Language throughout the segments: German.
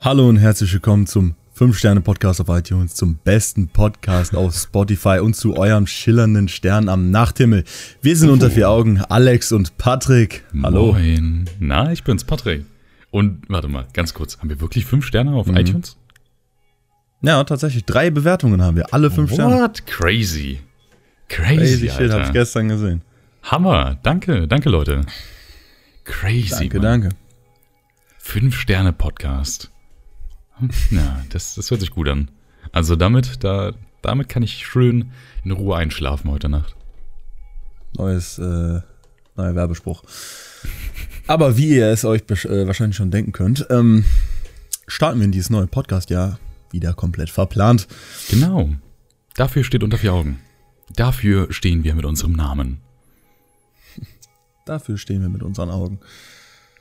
Hallo und herzlich willkommen zum 5-Sterne-Podcast auf iTunes, zum besten Podcast auf Spotify und zu eurem schillernden Stern am Nachthimmel. Wir sind unter vier Augen, Alex und Patrick. Hallo. Moin. Na, ich bin's, Patrick. Und warte mal, ganz kurz. Haben wir wirklich fünf Sterne auf iTunes? Ja, tatsächlich, drei Bewertungen haben wir, alle fünf Sterne. What? Crazy. Crazy, Crazy shit, Alter. hab ich gestern gesehen. Hammer. Danke, danke, Leute. Crazy, Danke, Mann. danke. Fünf Sterne Podcast. Ja, das, das hört sich gut an. Also damit, da, damit kann ich schön in Ruhe einschlafen heute Nacht. Neues, äh, neuer Werbespruch. Aber wie ihr es euch äh, wahrscheinlich schon denken könnt, ähm, starten wir in dieses neue Podcast-Jahr wieder komplett verplant. Genau. Dafür steht unter vier Augen. Dafür stehen wir mit unserem Namen. Dafür stehen wir mit unseren Augen.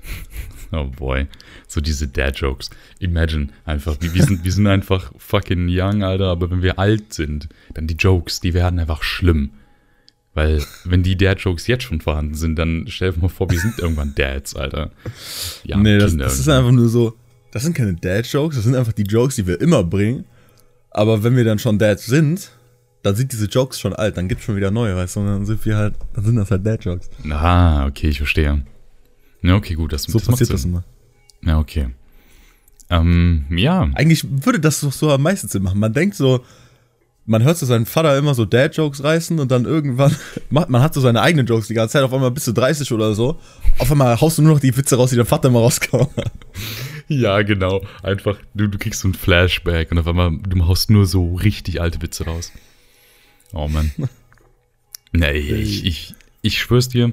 Oh boy. So diese Dad-Jokes. Imagine einfach, wir, sind, wir sind einfach fucking young, Alter, aber wenn wir alt sind, dann die Jokes, die werden einfach schlimm. Weil, wenn die Dad-Jokes jetzt schon vorhanden sind, dann stell dir mal vor, wir sind irgendwann Dads, Alter. Ja, nee, das, das ist einfach nur so, das sind keine Dad-Jokes, das sind einfach die Jokes, die wir immer bringen. Aber wenn wir dann schon Dads sind, dann sind diese Jokes schon alt, dann gibt's schon wieder neue, weißt du, und dann sind wir halt, dann sind das halt Dad-Jokes. Ah, okay, ich verstehe. Ja, okay, gut, das, So das passiert das immer. Ja, okay. Ähm, ja. Eigentlich würde das doch so am meisten Sinn machen. Man denkt so, man hört so seinen Vater immer so Dad-Jokes reißen und dann irgendwann macht man hat so seine eigenen Jokes die ganze Zeit, auf einmal bist du 30 oder so. Auf einmal haust du nur noch die Witze raus, die dein Vater immer rausgehauen hat. Ja, genau. Einfach, du, du kriegst so ein Flashback und auf einmal, du haust nur so richtig alte Witze raus. Oh Mann. Nee, ich, ich, ich schwör's dir,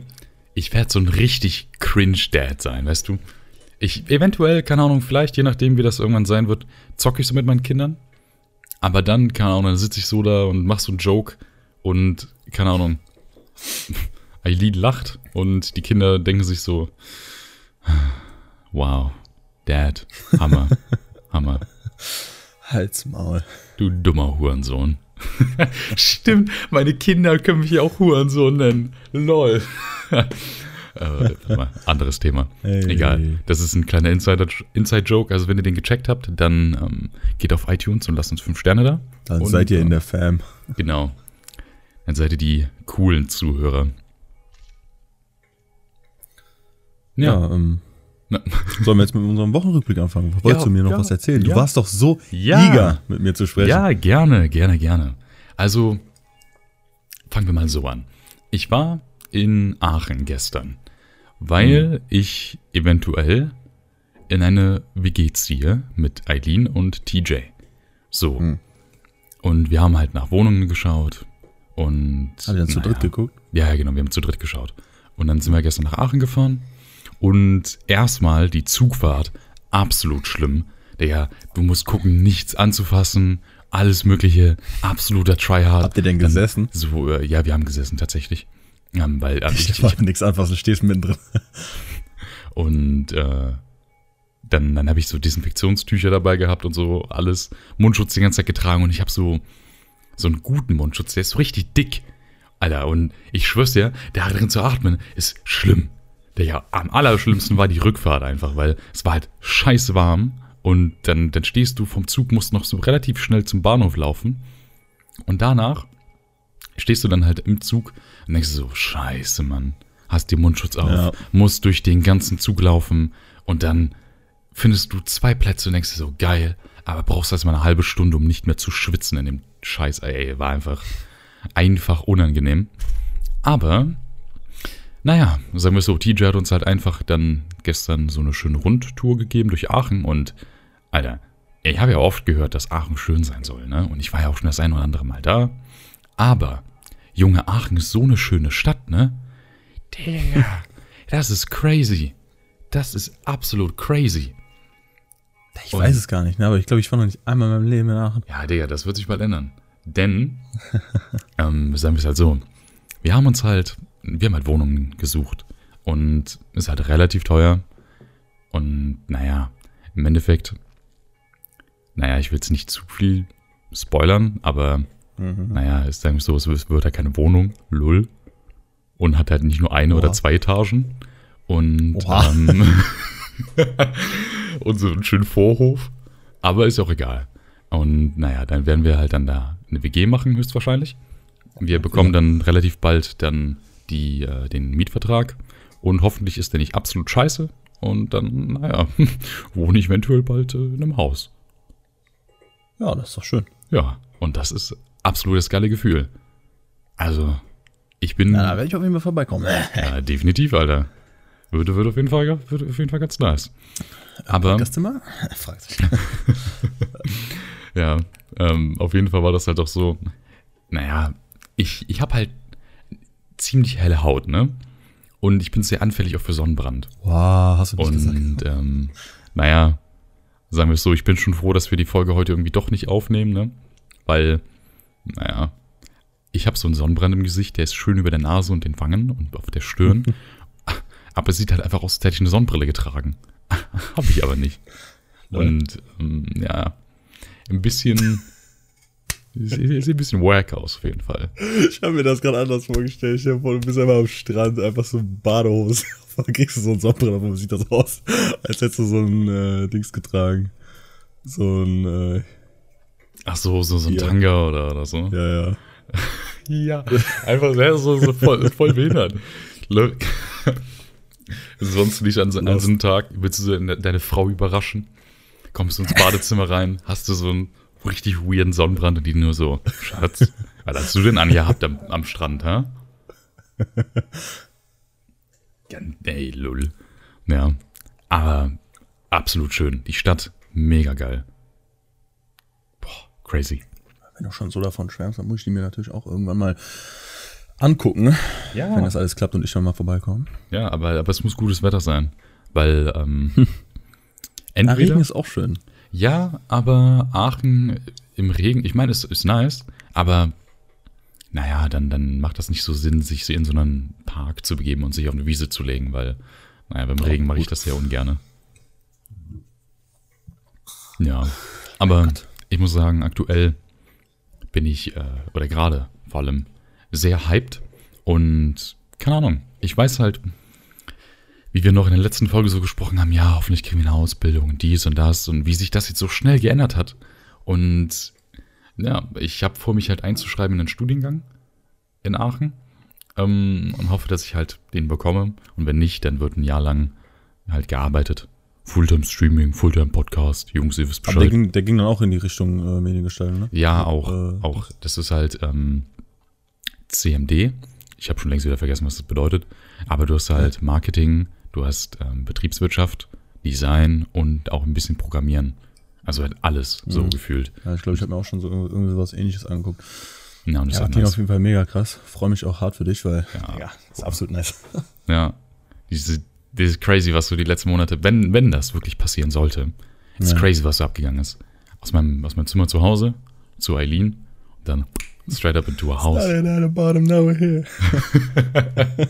ich werde so ein richtig cringe Dad sein, weißt du? Ich, eventuell, keine Ahnung, vielleicht, je nachdem, wie das irgendwann sein wird, zocke ich so mit meinen Kindern. Aber dann, keine Ahnung, dann sitze ich so da und mach so einen Joke und, keine Ahnung, Eileen lacht und die Kinder denken sich so, wow, Dad, Hammer, Hammer. Halt's Maul. Du dummer Hurensohn. Stimmt, meine Kinder können mich ja auch Hurensohn nennen. Lol. äh, mal, anderes Thema. Hey. Egal. Das ist ein kleiner Inside-Joke. Also, wenn ihr den gecheckt habt, dann ähm, geht auf iTunes und lasst uns fünf Sterne da. Dann Und, seid ihr in äh, der Fam. Genau. Dann seid ihr die coolen Zuhörer. Ja, Ja. ähm, Na. sollen wir jetzt mit unserem Wochenrückblick anfangen? Wolltest Ja, du mir noch ja, was erzählen? Du ja. warst doch so Ja. eager, mit mir zu sprechen. Ja, gerne, gerne, gerne. Also, fangen wir mal so an. Ich war in Aachen gestern, weil ich eventuell in eine WG ziehe mit Eileen und TJ. So. Hm. Und wir haben halt nach Wohnungen geschaut und. Habt ihr dann zu naja. dritt geguckt? Ja, genau, wir haben zu dritt geschaut. Und dann sind wir gestern nach Aachen gefahren. Und erstmal die Zugfahrt, absolut schlimm. Digga, du musst gucken, nichts anzufassen, alles mögliche, absoluter Tryhard. Habt ihr denn Dann gesessen? So, äh, ja, wir haben gesessen tatsächlich. Ähm, weil, äh, Ich ich, war nichts anfassen, stehst mittendrin. und äh, dann, dann habe ich so Desinfektionstücher dabei gehabt und so alles. Mundschutz die ganze Zeit getragen und ich habe so, so einen guten Mundschutz, der ist so richtig dick. Alter, und ich schwör's dir, da drin zu atmen ist schlimm. Der ja, am allerschlimmsten war die Rückfahrt einfach, weil es war halt scheiße warm und dann, dann stehst du vom Zug, musst noch so relativ schnell zum Bahnhof laufen und danach stehst du dann halt im Zug und denkst so, scheiße, Mann, hast den Mundschutz auf, Ja. musst durch den ganzen Zug laufen und dann findest du zwei Plätze und denkst dir so, geil, aber brauchst erstmal eine halbe Stunde, um nicht mehr zu schwitzen in dem Scheiß, ey, war einfach, einfach unangenehm. Aber, naja, sagen wir so, TJ hat uns halt einfach dann gestern so eine schöne Rundtour gegeben durch Aachen und, Alter, ich habe ja oft gehört, dass Aachen schön sein soll, ne? Und ich war ja auch schon das ein oder andere Mal da. Aber, Junge, Aachen ist so eine schöne Stadt, ne? Digga, das ist crazy. Das ist absolut crazy. Ich weiß es gar nicht, ne? aber ich glaube, ich war noch nicht einmal in meinem Leben in Aachen. Ja, Digga, das wird sich bald ändern. Denn, ähm, sagen wir es halt so, wir haben uns halt, wir haben halt Wohnungen gesucht und ist halt relativ teuer. Und naja, im Endeffekt, naja, ich will jetzt nicht zu viel spoilern, aber naja, ist sagen wir so, es wird halt keine Wohnung, lull. Und hat halt nicht nur eine Oha. oder zwei Etagen. Und, ähm, und so einen schönen Vorhof. Aber ist auch egal. Und naja, dann werden wir halt dann da eine WG machen, höchstwahrscheinlich. Wir bekommen dann relativ bald dann die, äh, den Mietvertrag und hoffentlich ist der nicht absolut scheiße. Und dann, naja, wohne ich eventuell bald äh, in einem Haus. Ja, das ist doch schön. Ja, und das ist absolut das geile Gefühl. Also, ich bin. Ja, da werde ich auf jeden Fall vorbeikommen. Ja, definitiv, Alter. Würde, würde, auf jeden Fall, würde auf jeden Fall ganz nice. Aber, Gastzimmer? Fragt sich. ja, ähm, auf jeden Fall war das halt auch so. Naja, ich, ich habe halt ziemlich helle Haut, ne? Und ich bin sehr anfällig auch für Sonnenbrand. Wow, hast du nicht gesagt. Und ähm, naja, sagen wir es so, ich bin schon froh, dass wir die Folge heute irgendwie doch nicht aufnehmen, ne? Weil, naja, ich habe so einen Sonnenbrand im Gesicht, der ist schön über der Nase und den Wangen und auf der Stirn. aber es sieht halt einfach aus, als hätte ich eine Sonnenbrille getragen. habe ich aber nicht. Und ähm, ja, ein bisschen. Sieht, sieht ein bisschen wack aus, auf jeden Fall. Ich habe mir das gerade anders vorgestellt. Ich hab vor, du bist einfach am Strand, einfach so Badehose. Dann kriegst du so einen Sonnenbrand, aber sieht das aus, als hättest du so ein äh, Dings getragen. So ein, äh, Ach so, so, so ein Ja. Tanga oder, oder so. ja, ja. Ja, einfach sehr so, so voll, voll behindert. Sonst nicht an, so- an so einem Tag, willst du deine Frau überraschen, kommst du ins Badezimmer rein, hast du so einen richtig weirden Sonnenbrand und die nur so, Schatz, was hast du denn angehabt am, am Strand, hä? Ja, nee, lull. Ja, aber absolut schön. Die Stadt, mega geil. Boah, crazy. Wenn du schon so davon schwärmst, dann muss ich die mir natürlich auch irgendwann mal angucken, Ja. wenn das alles klappt und ich dann mal vorbeikomme. Ja, aber, aber es muss gutes Wetter sein. Weil, ähm, Ja, entweder, Regen ist auch schön. Ja, aber Aachen im Regen, ich meine, es ist nice, aber naja, dann, dann macht das nicht so Sinn, sich in so einen Park zu begeben und sich auf eine Wiese zu legen, weil, naja, beim Regen mache ich das sehr ungerne. Ja, aber ich muss sagen, aktuell bin ich, äh, oder gerade vor allem, sehr hyped und keine Ahnung, ich weiß halt, wie wir noch in der letzten Folge so gesprochen haben, ja, hoffentlich kriegen wir eine Ausbildung und dies und das und wie sich das jetzt so schnell geändert hat. Und ja, ich habe vor, mich halt einzuschreiben in einen Studiengang in Aachen ähm, und hoffe, dass ich halt den bekomme. Und wenn nicht, dann wird ein Jahr lang halt gearbeitet. Fulltime-Streaming, Fulltime-Podcast, Jungs, ihr wisst Aber der Bescheid. ging, der ging dann auch in die Richtung äh, Mediengestaltung, ne? Ja, auch, Äh, auch. Das ist halt ähm, CMD. Ich habe schon längst wieder vergessen, was das bedeutet. Aber du hast halt Marketing, du hast ähm, Betriebswirtschaft, Design und auch ein bisschen Programmieren. Also halt alles so Mhm. gefühlt. Ja, ich glaube, ich habe mir auch schon so irgendwie was ähnliches angeguckt. Ja, und das Ja, klingt nice. auf jeden Fall mega krass. Freue mich auch hart für dich, weil Ja. ja, ist absolut nice. Ja, diese, das ist crazy, was so die letzten Monate, wenn, wenn das wirklich passieren sollte, ist Ja. crazy, was so abgegangen ist. Aus meinem, aus meinem Zimmer zu Hause zu Eileen und dann straight up into a house. at the bottom, now we're here.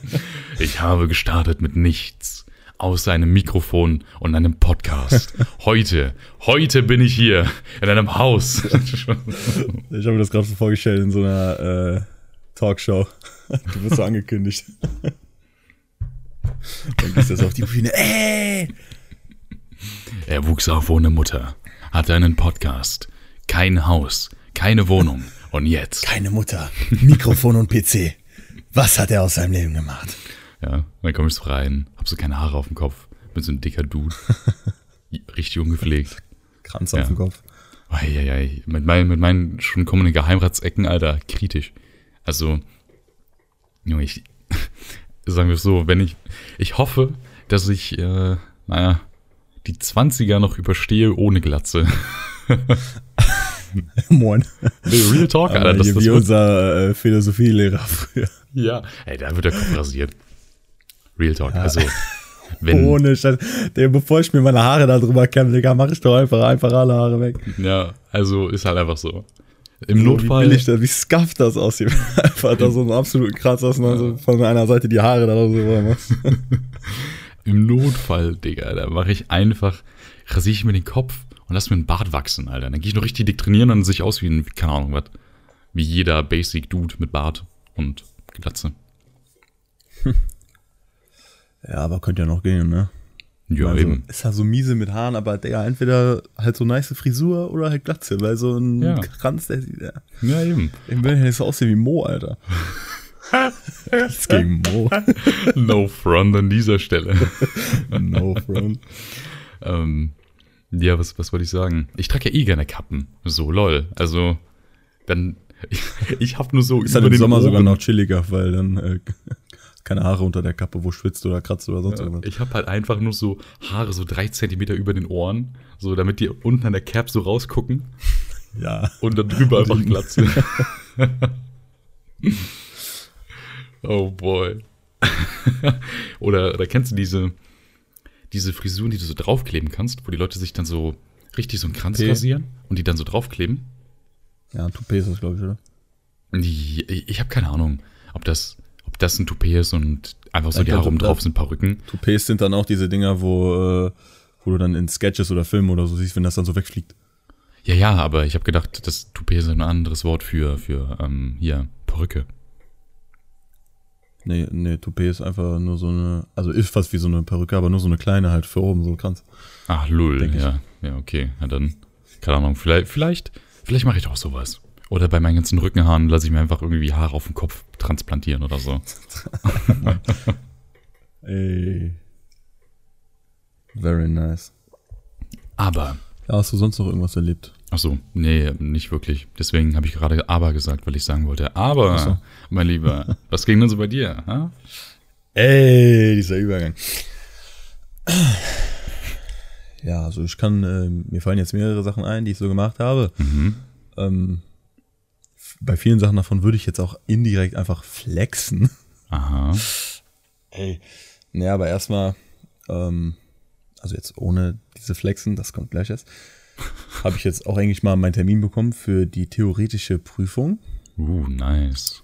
Ich habe gestartet mit nichts. Außer einem Mikrofon und einem Podcast. Heute, heute bin ich hier in einem Haus. Ich habe mir das gerade so vorgestellt in so einer äh, Talkshow. Du wirst so angekündigt. Dann gehst du so auf die Bühne. Ey! Er wuchs auf ohne Mutter, hatte einen Podcast, kein Haus, keine Wohnung und jetzt. Keine Mutter, Mikrofon und PC. Was hat er aus seinem Leben gemacht? Ja, dann komm ich so rein, hab so keine Haare auf dem Kopf, bin so ein dicker Dude. Richtig ungepflegt. Kranz Ja. auf dem Kopf. Eieiei, mit meinen, mit meinen schon kommenden Geheimratsecken, Alter, kritisch. Also, Junge, ich, sagen wir es so, wenn ich, ich hoffe, dass ich, äh, naja, die 20er noch überstehe ohne Glatze. Moin. Real Talk, Alter, das, das wie unser äh, Philosophielehrer früher. ja, ey, da wird der Kopf rasiert. Real Talk, also, wenn, Ohne Scheiß. Bevor ich mir meine Haare da drüber kämme, Digga, mach ich doch einfach, einfach alle Haare weg. ja, also, ist halt einfach so. Im So, Notfall, Wie billig das, wie scuff das aussieht. einfach da so einen absoluten Kratz aus und dann so von einer Seite die Haare da so rüber machst. Im Notfall, Digga, da mache ich einfach, rasiere ich mir den Kopf und lass mir einen Bart wachsen, Alter. Dann gehe ich noch richtig dick trainieren und dann sehe ich aus wie ein, keine Ahnung, was. Wie jeder Basic Dude mit Bart und Glatze. Ja, aber könnte ja noch gehen, ne? Ja, also, eben. Ist ja so miese mit Haaren, aber der entweder halt so nice Frisur oder halt Glatze, weil so ein Ja. Kranz, der sieht ja. Ja, eben. Ich will ja nicht so aussehen wie Mo, Alter. Nichts gegen Mo. No front an dieser Stelle. No front. ähm, ja, was, was wollte ich sagen? Ich trage ja eh gerne Kappen. So, lol. Also, dann, ich, ich habe nur so Ist halt im Sommer sogar noch chilliger, weil dann äh, keine Haare unter der Kappe, wo schwitzt oder kratzt oder sonst irgendwas. Ich habe halt einfach nur so Haare so drei Zentimeter über den Ohren, so damit die unten an der Cap so rausgucken Ja. und dann drüber einfach Glatze. oh boy. oder, oder kennst du diese, diese Frisuren, die du so draufkleben kannst, wo die Leute sich dann so richtig so einen Kranz Okay. rasieren und die dann so draufkleben? Ja, Toupet ist das, glaube ich, oder? Die, ich habe keine Ahnung, ob das, ob das ein Toupet ist und einfach so Ja, die Haare oben drauf sind, ein paar Rücken. Toupets sind dann auch diese Dinger, wo, äh, wo du dann in Sketches oder Filmen oder so siehst, wenn das dann so wegfliegt. Ja, ja, aber ich habe gedacht, das Toupet ist ein anderes Wort für, für ähm, hier, Perücke. Nee, nee, Toupet ist einfach nur so eine, also ist fast wie so eine Perücke, aber nur so eine kleine halt für oben, so ein Kranz. Ach, lull, ja. Ja, okay. Ja, dann, keine Ahnung, vielleicht, vielleicht, vielleicht mache ich auch sowas. Oder bei meinen ganzen Rückenhaaren lasse ich mir einfach irgendwie Haare auf den Kopf transplantieren oder so. Ey. Very nice. Aber, Ja, hast du sonst noch irgendwas erlebt? Ach so, nee, nicht wirklich. Deswegen habe ich gerade aber gesagt, weil ich sagen wollte. Aber, so. mein Lieber, was ging denn so bei dir? Ha? Ey, dieser Übergang. Ja, also ich kann, äh, mir fallen jetzt mehrere Sachen ein, die ich so gemacht habe. Mhm. Ähm, bei vielen Sachen davon würde ich jetzt auch indirekt einfach flexen. Aha. Ey. Naja, aber erstmal, ähm, also jetzt ohne diese Flexen, das kommt gleich erst, habe ich jetzt auch eigentlich mal meinen Termin bekommen für die theoretische Prüfung Uh, nice.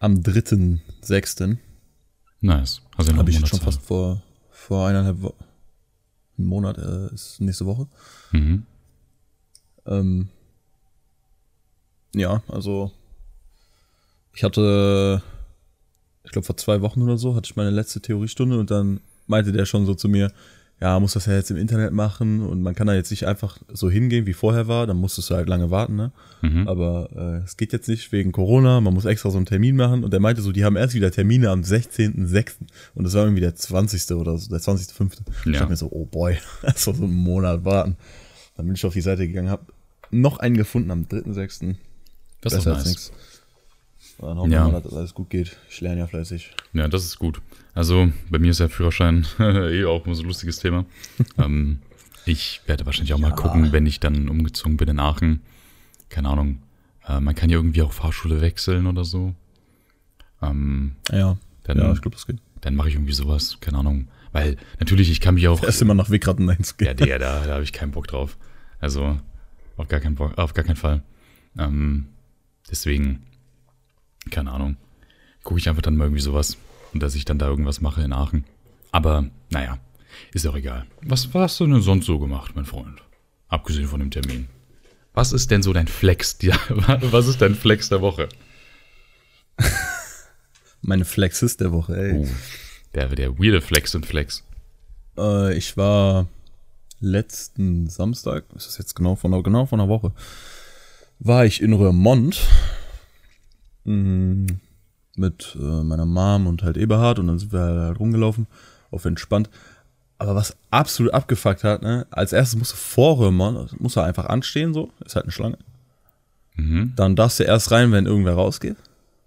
am 3.6. Nice. Also Habe ich jetzt schon Zeit. fast vor, vor eineinhalb Wochen. Ein Monat äh, ist nächste Woche. Mhm. Ähm, ja, also ich hatte, ich glaube vor zwei Wochen oder so, hatte ich meine letzte Theoriestunde und dann meinte der schon so zu mir, ja, muss das ja jetzt im Internet machen und man kann da jetzt nicht einfach so hingehen, wie vorher war, dann musstest du halt lange warten, ne? Mhm. Aber äh, es geht jetzt nicht wegen Corona, man muss extra so einen Termin machen und der meinte so, die haben erst wieder Termine am 16.06. und das war irgendwie der 20. oder so, der 20.05. Ich Ja. dachte mir so, oh boy, das war so einen Monat warten. Dann bin ich auf die Seite gegangen, habe noch einen gefunden am 3.06. Das ist als nice. nix. Dann hoffen Ja. wir mal, dass alles gut geht. Ich lerne ja fleißig. Ja, das ist gut. Also bei mir ist der Führerschein eh auch so ein lustiges Thema. ähm, ich werde wahrscheinlich auch mal gucken, wenn ich dann umgezogen bin in Aachen. Keine Ahnung. Äh, man kann ja irgendwie auch Fahrschule wechseln oder so. Ähm, Ja, dann ja ich glaube, das geht. dann mache ich irgendwie sowas. Keine Ahnung. Weil natürlich, ich kann mich auch. Erst immer nach Wickratten Ja, einzugehen. der, da, da habe ich keinen Bock drauf. Also auf gar keinen Bock, auf gar keinen Fall. Ähm, deswegen, keine Ahnung. Gucke ich einfach dann mal irgendwie sowas und dass ich dann da irgendwas mache in Aachen. Aber naja, ist auch egal. Was, was hast du denn sonst so gemacht, mein Freund? Abgesehen von dem Termin. Was ist denn so dein Flex? Die, was ist dein Flex der Woche? Meine Flexes der Woche, ey. Uh, der, der weirde Flex und Flex. Äh, ich war letzten Samstag, ist das jetzt genau von, genau von einer Woche, war ich in Röhrmond mm, mit äh, meiner Mom und halt Eberhard und dann sind wir halt rumgelaufen, auf entspannt. Aber was absolut abgefuckt hat, ne, als erstes musst du vor Röhrmond, musst du einfach anstehen, so, ist halt eine Schlange. Mhm. Dann darfst du erst rein, wenn irgendwer rausgeht.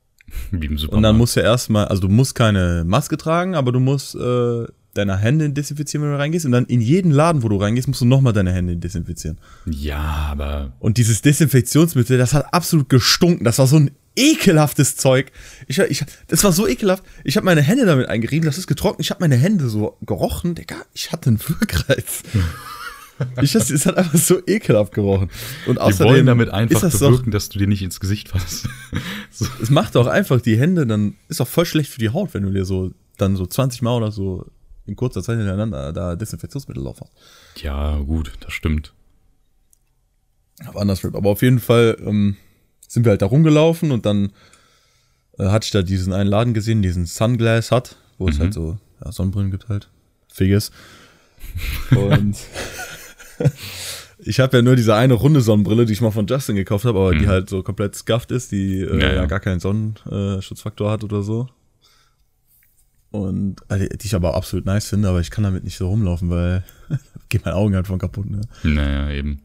Wie im Und Supermarkt. dann musst du erstmal, also du musst keine Maske tragen, aber du musst äh, deine Hände desinfizieren, wenn du reingehst. Und dann in jeden Laden, wo du reingehst, musst du nochmal deine Hände desinfizieren. ja, aber Und dieses Desinfektionsmittel, das hat absolut gestunken. Das war so ein ekelhaftes Zeug. Ich, ich, das war so ekelhaft. Ich habe meine Hände damit eingerieben, das ist getrocknet. Ich habe meine Hände so gerochen. Digga, ich hatte einen Wirkreiz. Ich, das, es hat einfach so ekelhaft gerochen. Und die außerdem wollen damit einfach das doch, bewirken, dass du dir nicht ins Gesicht fasst. so. es macht auch einfach die Hände, dann ist auch voll schlecht für die Haut, wenn du dir so dann so 20 Mal oder so in kurzer Zeit hintereinander da Desinfektionsmittel drauf hast. Ja, gut, das stimmt. Aber anders Aber auf jeden Fall ähm, sind wir halt da rumgelaufen und dann äh, hatte ich da diesen einen Laden gesehen, diesen Sunglass hat, wo es halt so ja, Sonnenbrillen gibt halt. Figes. Und ich habe ja nur diese eine runde Sonnenbrille, die ich mal von Justin gekauft habe, aber die halt so komplett scuffed ist, die äh, Ja, ja, ja. gar keinen Sonnenschutzfaktor hat oder so. Und also, die ich aber absolut nice finde, aber ich kann damit nicht so rumlaufen, weil geht meine Augen halt von kaputt, ne? Naja, eben.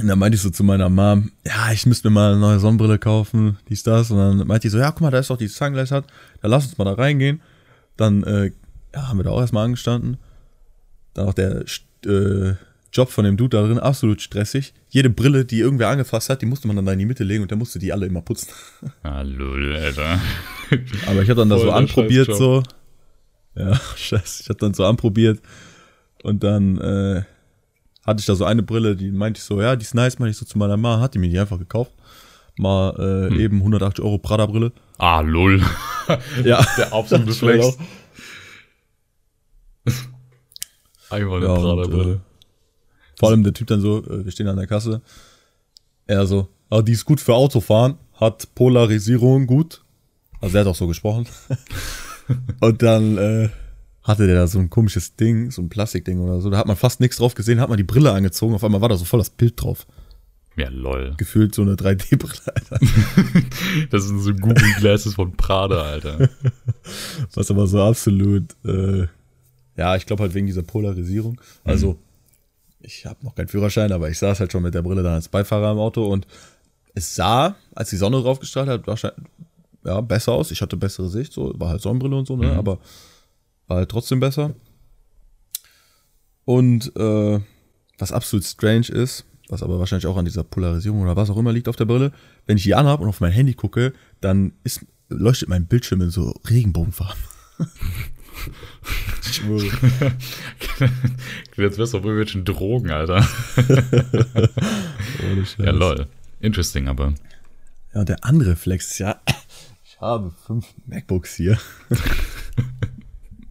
Und dann meinte ich so zu meiner Mom, ja, ich müsste mir mal eine neue Sonnenbrille kaufen, dies, das. Und dann meinte die so, ja, guck mal, da ist doch die Sunglass hat, da lass uns mal da reingehen. Dann äh, ja, haben wir da auch erstmal angestanden. Dann auch der äh, Job von dem Dude da drin, absolut stressig. Jede Brille, die irgendwer angefasst hat, die musste man dann da in die Mitte legen und der musste die alle immer putzen. Ah, lol, Alter. Aber ich habe dann da Voll so der anprobiert, so. Ja, scheiße. Ich habe dann so anprobiert. Und dann äh, hatte ich da so eine Brille, die meinte ich so, ja, die ist nice, meinte ich so zu meiner Mama, hat die mir die einfach gekauft. Mal äh, Hm. eben 180 Euro Prada-Brille. Ah, lol. Ja, Der absolute Flex. Einmal eine Ja, Prada-Brille. äh, vor allem der Typ dann so, äh, wir stehen an der Kasse. Er so, ah, die ist gut für Autofahren, hat Polarisierung gut. Also er hat auch so gesprochen. und dann äh, hatte der da so ein komisches Ding, so ein Plastikding oder so. Da hat man fast nichts drauf gesehen, hat man die Brille angezogen, auf einmal war da so voll das Bild drauf. Ja, lol. Gefühlt so eine 3D-Brille, Alter. Das sind so Google Glasses von Prada, Alter. Was aber so absolut, äh, ja, ich glaube halt wegen dieser Polarisierung. Also, ich habe noch keinen Führerschein, aber ich saß halt schon mit der Brille dann als Beifahrer im Auto und es sah, als die Sonne drauf gestrahlt hat, wahrscheinlich, ja, besser aus. Ich hatte bessere Sicht, so, war halt Sonnenbrille und so, ne, aber war halt trotzdem besser. Und, äh, was absolut strange ist, was aber wahrscheinlich auch an dieser Polarisierung oder was auch immer liegt auf der Brille, wenn ich die anhab und auf mein Handy gucke, dann ist, leuchtet mein Bildschirm in so Regenbogenfarben. ich schwöre. Jetzt wirst du auf irgendwelchen Drogen, Alter. Ohne Scheiß. Ja, lol. Interesting, aber. Ja, und der andere Flex ist ja, ich habe fünf MacBooks hier.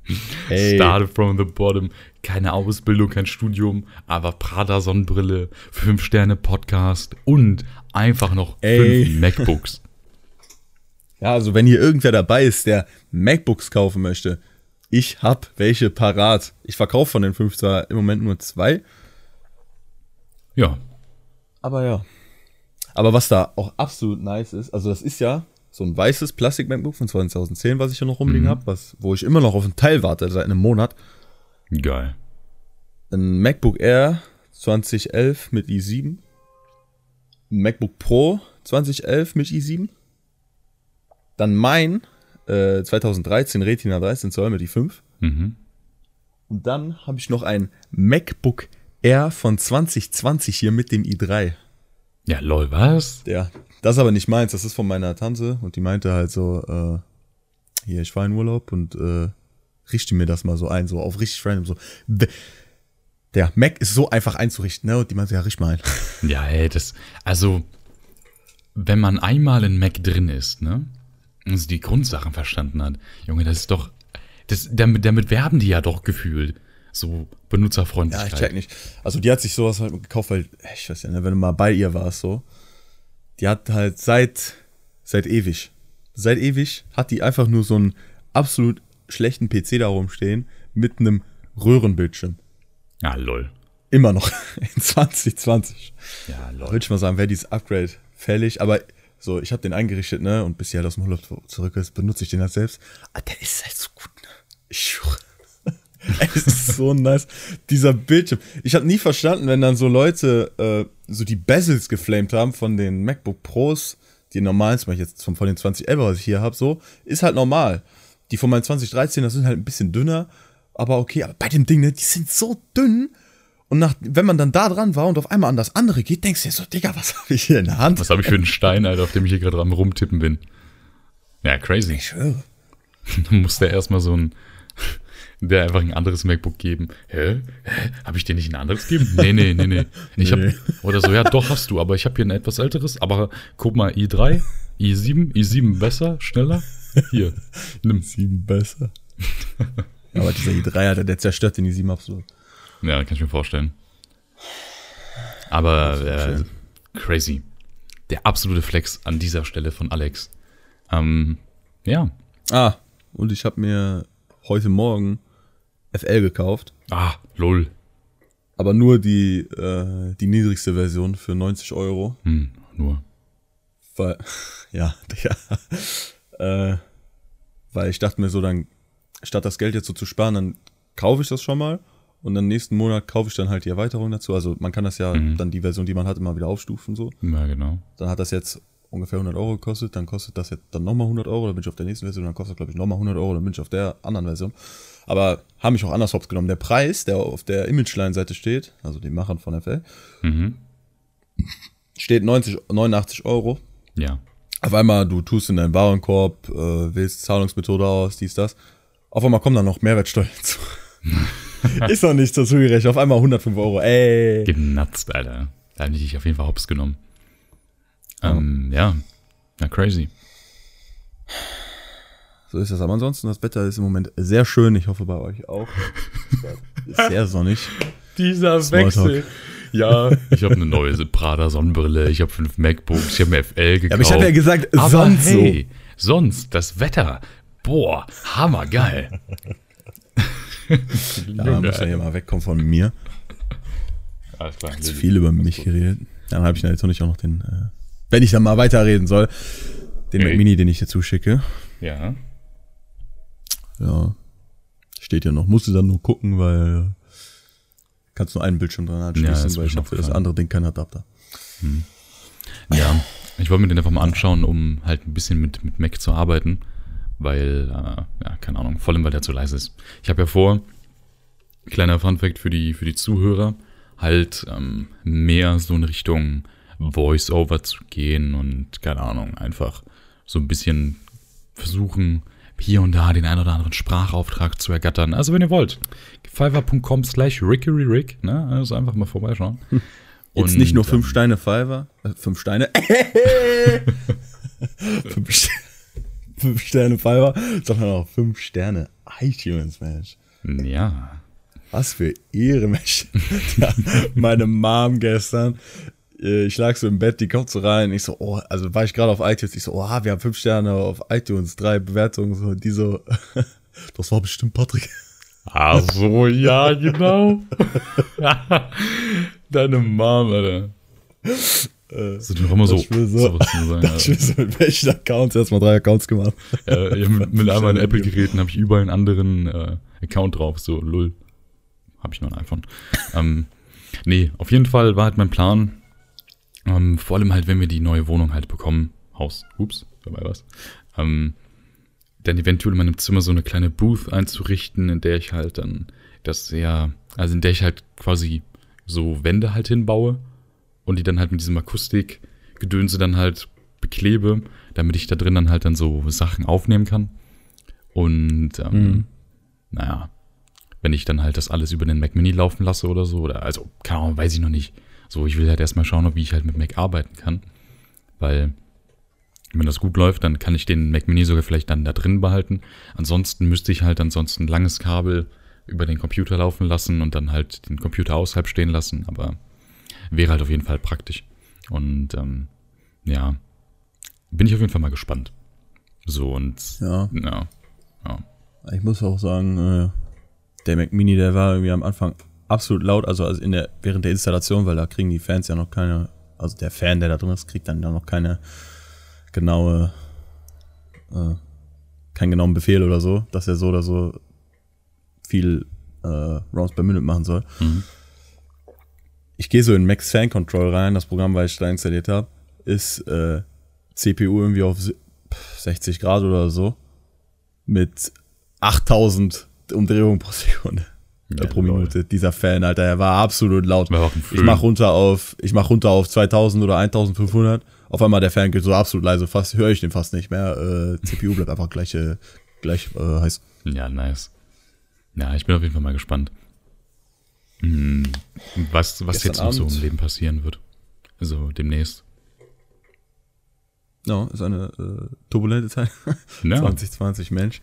Ey, Started from the bottom. Keine Ausbildung, kein Studium, aber Prada Sonnenbrille, 5 Sterne Podcast und einfach noch Ey. fünf MacBooks. ja, also wenn hier irgendwer dabei ist, der MacBooks kaufen möchte, ich hab welche parat. Ich verkaufe von den fünf zwar im Moment nur zwei, Ja, aber ja. Aber was da auch absolut nice ist, also das ist ja so ein weißes Plastik-MacBook von 2010, was ich hier noch rumliegen hab, was, wo ich immer noch auf einen Teil warte seit einem Monat. geil. ein MacBook Air 2011 mit i7, ein MacBook Pro 2011 mit i7, dann mein äh, 2013 Retina 13 Zoll mit i5 Mhm. und dann habe ich noch ein MacBook Air von 2020 hier mit dem i3. Ja, lol, was? Der, das ist aber nicht meins, das ist von meiner Tante und die meinte halt so, äh, hier, ich war in Urlaub und äh, richte mir das mal so ein, so auf richtig random, so. Der Mac ist so einfach einzurichten, ne? Und die meinte, ja, richt mal ein. Ja, ey, das, also, wenn man einmal in Mac drin ist, ne, und die Grundsachen verstanden hat, Junge, das ist doch, das, damit, damit werben die ja doch gefühlt. So Ja, Benutzerfreundlichkeit. ich check nicht. Also die hat sich sowas halt gekauft, weil, ich weiß ja, ne, wenn du mal bei ihr warst, so, die hat halt seit, seit ewig, seit ewig hat die einfach nur so einen absolut schlechten PC da rumstehen mit einem Röhrenbildschirm. Ja, lol. Immer noch in 2020. Ja, lol. Würde ich mal sagen, wäre dieses Upgrade fällig, aber so, ich habe den eingerichtet, ne, und bis sie halt aus dem Urlaub zurück ist, benutze ich den halt selbst. Ah, der ist halt so gut, ne? Ich schwöre. es ist so nice. Dieser Bildschirm. Ich habe nie verstanden, wenn dann so Leute äh, so die Bezels geflamed haben von den MacBook Pros, die normalen, zum Beispiel jetzt von, von den 2011, was ich hier habe, so, ist halt normal. Die von meinen 2013, das sind halt ein bisschen dünner, aber okay, aber bei dem Ding, ne, die sind so dünn. Und nach, wenn man dann da dran war und auf einmal an das andere geht, denkst du dir so, Digga, was habe ich hier in der Hand? Was habe ich für einen Stein, Alter, auf dem ich hier gerade am rumtippen bin? Ja, crazy. Ich schwöre. Dann muss der erstmal so ein, der einfach ein anderes MacBook geben. Hä? Hä? Habe ich dir nicht ein anderes gegeben? Nee, nee, nee, nee. Ich Nee. hab, oder so, ja, doch hast du, aber ich habe hier ein etwas älteres. Aber guck mal, i3, i7, i7 besser, schneller. Hier, nimm. Sieben besser. ja, aber dieser i3 hat, der zerstört den i7 absolut. Ja, kann ich mir vorstellen. Aber äh, crazy. Der absolute Flex an dieser Stelle von Alex. Ähm, ja. Ah, und ich habe mir heute Morgen FL gekauft. Ah, Lol. Aber nur die, äh, die niedrigste Version für 90 Euro. Hm, nur. Weil, ja, ja. Äh, weil ich dachte mir so, dann, statt das Geld jetzt so zu sparen, dann kaufe ich das schon mal und dann nächsten Monat kaufe ich dann halt die Erweiterung dazu. Also man kann das ja Mhm. dann die Version, die man hat, immer wieder aufstufen so. Ja, genau. Dann hat das jetzt ungefähr 100 Euro gekostet, dann kostet das jetzt dann nochmal 100 Euro, dann bin ich auf der nächsten Version, dann kostet das glaube ich nochmal 100 Euro, dann bin ich auf der anderen Version. Aber haben mich auch anders hops genommen. Der Preis, der auf der Imageline-Seite steht, also den Machern von FL, Mhm. steht 90, 89 Euro. Ja. Auf einmal, du tust in deinen Warenkorb, äh, wählst Zahlungsmethode aus, dies, das. Auf einmal kommen dann noch Mehrwertsteuer hinzu. Ist noch nicht dazu gerechnet. Auf einmal 105 Euro. Ey. Genatzt, Alter. Da habe ich dich auf jeden Fall hops genommen. Ähm, ja. Na, crazy. So ist das. Aber ansonsten, das Wetter ist im Moment sehr schön. Ich hoffe bei euch auch. Ist sehr sonnig. Dieser Smalltalk. Wechsel. Ja, ich habe eine neue Prada Sonnenbrille, ich habe fünf MacBooks, ich habe mir FL gekauft. aber ich hab ja gesagt, Aber sonst so. hey, sonst das Wetter. Boah, hammergeil. Ja, muss ja hier mal wegkommen von mir. Alles klar. Zu viel über mich geredet. Dann habe ich natürlich auch noch den, äh, wenn ich dann mal weiterreden soll, den. Mac Mini, den ich dir zuschicke. Ja. Ja. Steht ja noch. Musste dann nur gucken, weil kannst nur einen Bildschirm dran Ja, anschließen, ist weil ich habe für das andere Ding keinen Adapter. Ja, ich wollte mir den einfach mal anschauen, um halt ein bisschen mit, mit Mac zu arbeiten, weil, äh, ja, keine Ahnung, vor allem, weil der zu leise ist. Ich habe ja vor, kleiner Funfact für die, für die Zuhörer, halt ähm, mehr so in Richtung Voice-Over zu gehen und, keine Ahnung, einfach so ein bisschen versuchen, hier und da den ein oder anderen Sprachauftrag zu ergattern. Also, wenn ihr wollt, fiverr.com slash rickeryrick, ne, also einfach mal vorbeischauen. Jetzt Und, nicht nur ähm, fünf Steine Fiverr, äh, fünf Steine. fünf, St fünf Sterne Fiverr, sondern auch fünf Sterne iTunes, Mensch. Ja. Was für Ehre, Mensch. meine Mom gestern, ich lag so im Bett, die kommt so rein, ich so, oh, also war ich gerade auf iTunes, ich so, oh, wir haben fünf Sterne auf iTunes, drei Bewertungen, so, die so, das war bestimmt Patrick. Ach so, ja, genau. Deine Mom, Alter. Das ist doch immer so. ich will so- sagen, Ich weiß so, mit welchen Accounts, erstmal drei Accounts gemacht. Ja, mit, mit all meinen Apple-Geräten habe ich überall einen anderen äh, Account drauf. So, lull. Habe ich noch ein iPhone. ähm, nee, auf jeden Fall war halt mein Plan. Ähm, vor allem halt, wenn wir die neue Wohnung halt bekommen. Haus. Ups, dabei was. Ähm, dann eventuell in meinem Zimmer so eine kleine Booth einzurichten, in der ich halt dann das ja, also in der ich halt quasi so Wände halt hinbaue und die dann halt mit diesem Akustikgedönse dann halt beklebe, damit ich da drin dann halt dann so Sachen aufnehmen kann. Und ähm, Mhm. naja, wenn ich dann halt das alles über den Mac Mini laufen lasse oder so, oder also, keine Ahnung, weiß ich noch nicht. So, ich will halt erstmal schauen, wie ich halt mit Mac arbeiten kann. Weil, wenn das gut läuft, dann kann ich den Mac Mini sogar vielleicht dann da drin behalten. Ansonsten müsste ich halt ansonsten ein langes Kabel über den Computer laufen lassen und dann halt den Computer außerhalb stehen lassen, aber wäre halt auf jeden Fall praktisch. Und ähm, ja, bin ich auf jeden Fall mal gespannt. So und Ja. ja, ja. Ich muss auch sagen, äh, der Mac Mini, der war irgendwie am Anfang absolut laut, also, also in der, während der Installation, weil da kriegen die Fans ja noch keine, also der Fan, der da drin ist, kriegt dann ja noch keine genaue, äh, keinen genauen Befehl oder so, dass er so oder so viel äh, Rounds per Minute machen soll. Mhm. Ich gehe so in Max Fan Control rein, das Programm, weil ich da installiert habe, ist äh, CPU irgendwie auf si- 60 Grad oder so mit 8000 Umdrehungen pro Sekunde. Ja, äh, pro. Minute. Dieser Fan, Alter, er war absolut laut. War Ich mach runter auf, ich mach runter auf 2000 oder 1500. Auf einmal der Fan geht so absolut leise, fast höre ich den fast nicht mehr. Äh, CPU bleibt einfach gleich, äh, gleich äh, heiß. Ja, nice. Ja, ich bin auf jeden Fall mal gespannt. Hm, was was Gestern jetzt noch so im Leben passieren wird. Also demnächst. Ja, ist eine äh, turbulente Zeit. Ja, 2020, Mensch.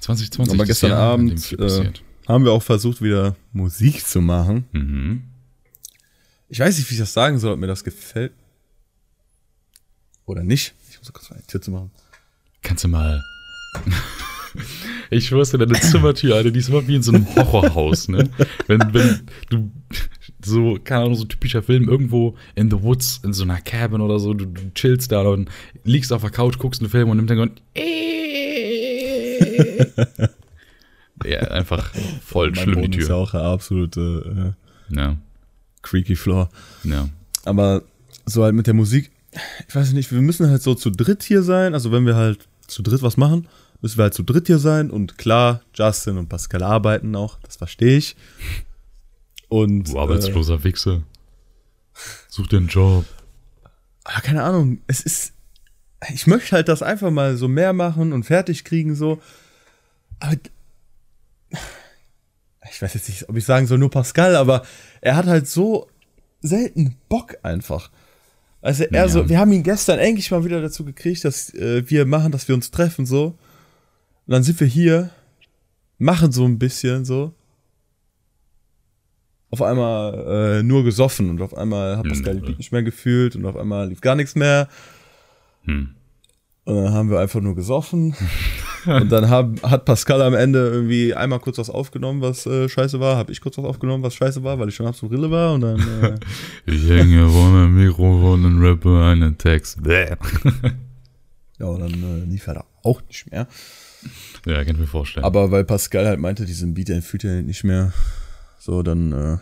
2020 Aber gestern Jahr, Abend viel äh, passiert. Haben wir auch versucht, wieder Musik zu machen. Mhm. Ich weiß nicht, wie ich das sagen soll, ob mir das gefällt. Oder nicht. Ich muss kurz mal eine Tür zu machen. Kannst du mal. Ich schwör's dir, deine Zimmertür, Alter, die ist immer wie in so einem Horrorhaus, ne? Wenn, wenn du so, keine Ahnung, so typischer Film, irgendwo in the woods, in so einer Cabin oder so, du, du chillst da und liegst auf der Couch, guckst einen Film und im Hintergrund. ja, einfach voll mein schlimm, die Boden ist ja Tür. auch eine absolute äh, Ja, creaky Floor. ja. Aber so halt mit der Musik, ich weiß nicht, wir müssen halt so zu dritt hier sein. Also wenn wir halt zu dritt was machen, müssen wir halt zu dritt hier sein. Und klar, Justin und Pascal arbeiten auch, das verstehe ich. Und Du arbeitsloser Wichser. Such dir einen Job. äh, ja, keine Ahnung, es ist, ich möchte halt das einfach mal so mehr machen und fertig kriegen so. Aber ich weiß jetzt nicht, ob ich sagen soll nur Pascal, aber er hat halt so selten Bock einfach. Also er Ja. so, wir haben ihn gestern endlich mal wieder dazu gekriegt, dass äh, wir machen, dass wir uns treffen so. Und dann sind wir hier, machen so ein bisschen so. Auf einmal äh, nur gesoffen und auf einmal hat Hm, Pascal? Beat nicht mehr gefühlt und auf einmal lief gar nichts mehr. Hm. Und dann haben wir einfach nur gesoffen. und dann haben, hat Pascal am Ende irgendwie einmal kurz was aufgenommen, was äh, scheiße war. Habe ich kurz was aufgenommen, was scheiße war, weil ich schon absolut Rille war. Und dann, äh, Ich hänge vor meinem Mikrofon und rappe einen Text. Bäh. ja, und dann äh, lief er da auch nicht mehr. Ja, kann ich mir vorstellen. Aber weil Pascal halt meinte, diesen Beat, den fühlt er nicht mehr. So, dann äh,